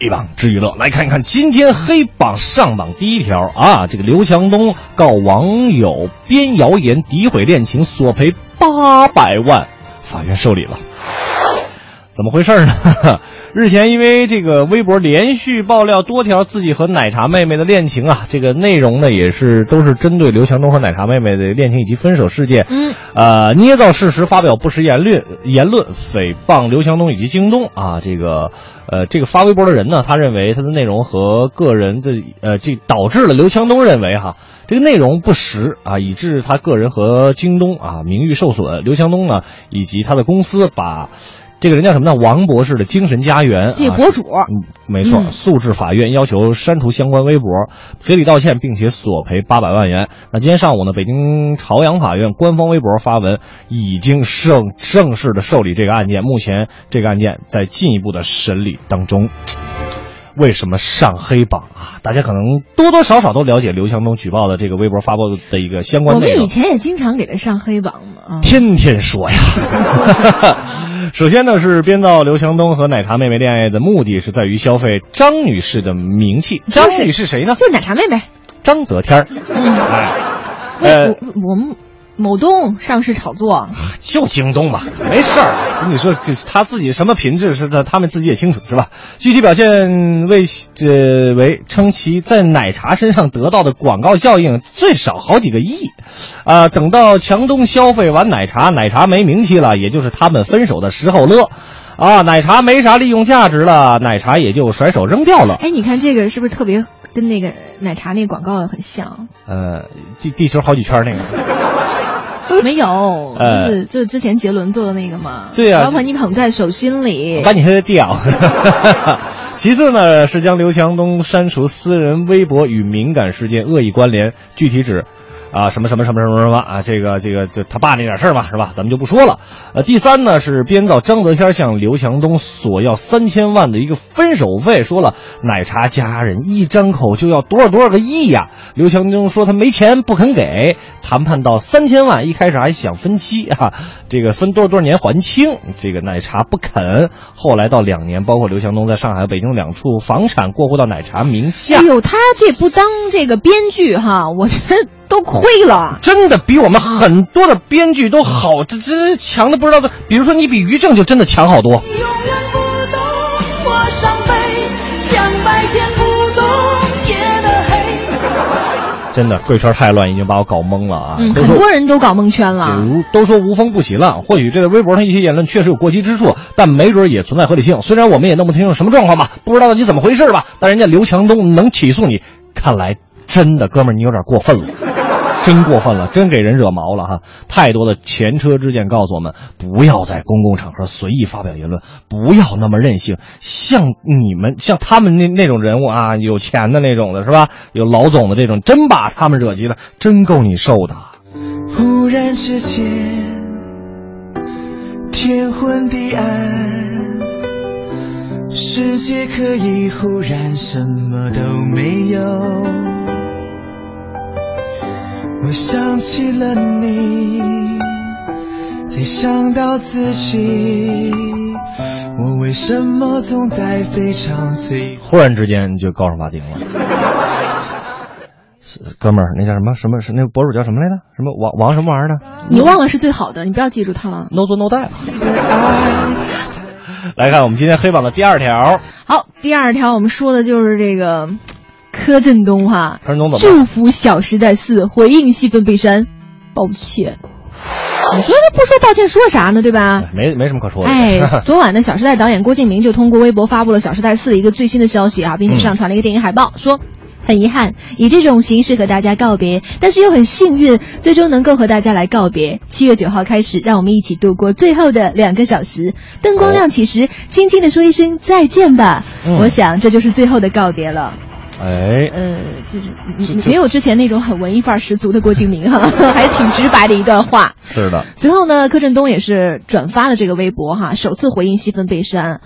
一榜之娱乐，来看一看今天黑榜上榜第一条啊，这个刘强东告网友编谣言诋毁恋情，索赔八百万，法院受理了。怎么回事呢？日前，因为这个微博连续爆料多条自己和奶茶妹妹的恋情啊，这个内容呢也是都是针对刘强东和奶茶妹妹的恋情以及分手事件，嗯，呃，捏造事实，发表不实言论，言论诽谤刘强东以及京东啊，这个呃，这个发微博的人呢，他认为他的内容和个人的呃，这导致了刘强东认为哈，这个内容不实啊，以致他个人和京东啊名誉受损。刘强东呢以及他的公司把。这个人叫什么呢？王博士的精神家园，这博主啊、嗯，没错，嗯诉至法院，要求删除相关微博，赔礼道歉，并且索赔八百万元。那今天上午呢，北京朝阳法院官方微博发文，已经正正式的受理这个案件，目前这个案件在进一步的审理当中。为什么上黑榜啊？大家可能多多少少都了解刘强东举报的这个微博发布的一个相关内容。我们以前也经常给他上黑榜嘛，啊，天天说呀。首先呢，是编造刘强东和奶茶妹妹恋爱的目的是在于消费张女士的名气。张女士谁呢？就是奶茶妹妹。张泽天儿。嗯，哎，呃我我们某东上市炒作，就京东吧，没事儿。跟你说，这他自己什么品质是他他们自己也清楚，是吧？具体表现为这为称其在奶茶身上得到的广告效应最少好几个亿，啊、等到强东消费完奶茶，奶茶没名气了，也就是他们分手的时候了。啊，奶茶没啥利用价值了，奶茶也就甩手扔掉了。哎，你看这个是不是特别跟那个奶茶那个广告很像？呃，地地球好几圈那个。没有，呃 就是就是之前杰伦做的那个嘛。对呀我要把你捧在手心里。把你黑掉。其次呢，是将刘强东删除私人微博与敏感事件恶意关联，具体指。啊，什么什么什么什么什么啊，这个这个就他爸那点事儿嘛，是吧？咱们就不说了。呃，第三呢是编造张泽天向刘强东索要三千万的一个分手费，说了奶茶家人一张口就要多少多少个亿呀、刘强东说他没钱不肯给，谈判到三千万，一开始还想分期啊，这个分多少多少年还清，这个奶茶不肯，后来到两年，包括刘强东在上海、北京两处房产过户到奶茶名下。哎呦，他这不当这个编剧哈，我觉得都亏了。真的比我们很多的编剧都好，这这强的不知道的。比如说，你比于正就真的强好多。真的，贵圈太乱，已经把我搞懵了啊！嗯，很多人都搞蒙圈了。如都说无风不起浪，或许这个微博上一些言论确实有过激之处，但没准也存在合理性。虽然我们也弄不清楚什么状况吧，不知道到底怎么回事吧，但人家刘强东能起诉你，看来真的哥们儿你有点过分了。真过分了，真给人惹毛了哈！太多的前车之鉴告诉我们，不要在公共场合随意发表言论，不要那么任性。像你们，像他们那那种人物啊，有钱的那种的是吧？有老总的这种，真把他们惹急了，真够你受的。忽然之间，天昏地暗，世界可以忽然什么都没有。我想起了你，再想到自己，我为什么总在非常脆弱？忽然之间就告上法庭了。是哥们儿，那叫什么什么是那个博主叫什么来着？什么王王什么玩意儿的你忘了是最好的，你不要记住他了。？No 做 No die。来看我们今天黑榜的第二条，好，第二条我们说的就是这个柯震东哈，柯震东怎么祝福《小时代四》回应戏份被删，抱歉。你说他不说抱歉说啥呢？对吧？没没什么可说的。哎，昨晚呢《小时代》导演郭敬明就通过微博发布了《小时代四》的一个最新的消息啊，并且上传了一个电影海报，说。很遗憾，以这种形式和大家告别，但是又很幸运，最终能够和大家来告别。七月九号开始，让我们一起度过最后的两个小时。灯光亮起时，轻轻的说一声再见吧。嗯我想这就是最后的告别了。哎，呃，就是就就没有之前那种很文艺范儿十足的郭敬明哈，还挺直白的一段话。是的，随后呢，柯震东也是转发了这个微博哈，首次回应戏份被删，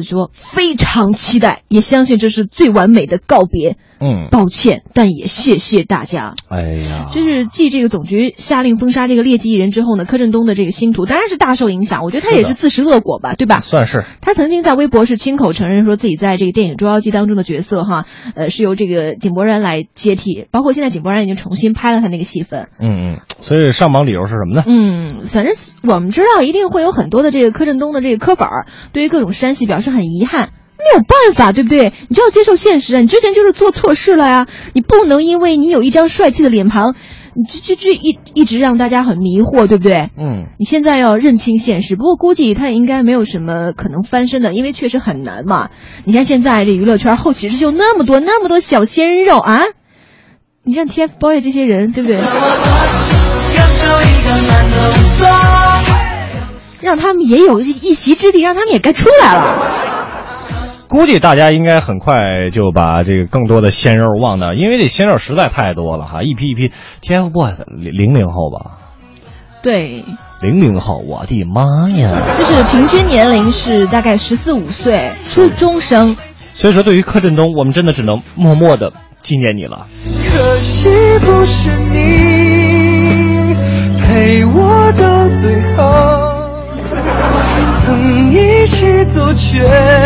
说非常期待，也相信这是最完美的告别。嗯，抱歉，但也谢谢大家。哎呀，就是继这个总局下令封杀这个劣迹艺人之后呢，柯震东的这个星途当然是大受影响。我觉得他也是自食恶果吧，对吧？算是，他曾经在微博是亲口承认说自己在这个电影《捉妖记》当中的角色哈，呃，是由这个井柏然来接替，包括现在井柏然已经重新拍了他那个戏份。嗯嗯，所以上榜理由是什么呢？嗯，反正我们知道一定会有很多的这个柯震东的这个磕粉儿，对于各种删戏表示很遗憾。没有办法，对不对？你就要接受现实啊！你之前就是做错事了呀，你不能因为你有一张帅气的脸庞，你这这这一一直让大家很迷惑，对不对？嗯，你现在要认清现实，不过估计他也应该没有什么可能翻身的，因为确实很难嘛。你看现在这娱乐圈后起之秀那么多，那么多小鲜肉啊，你像 TFBOYS 这些人，对不对？让他们也有一席之地，让他们也该出来了。估计大家应该很快就把这个更多的鲜肉忘掉，因为这鲜肉实在太多了哈，一批一批。TFBOYS 零零后吧？对，零零后，我的妈呀！就是平均年龄是大概十四五岁，初中生。所以说，对于柯震东，我们真的只能默默的纪念你了。可惜不是你陪我到最后。走却。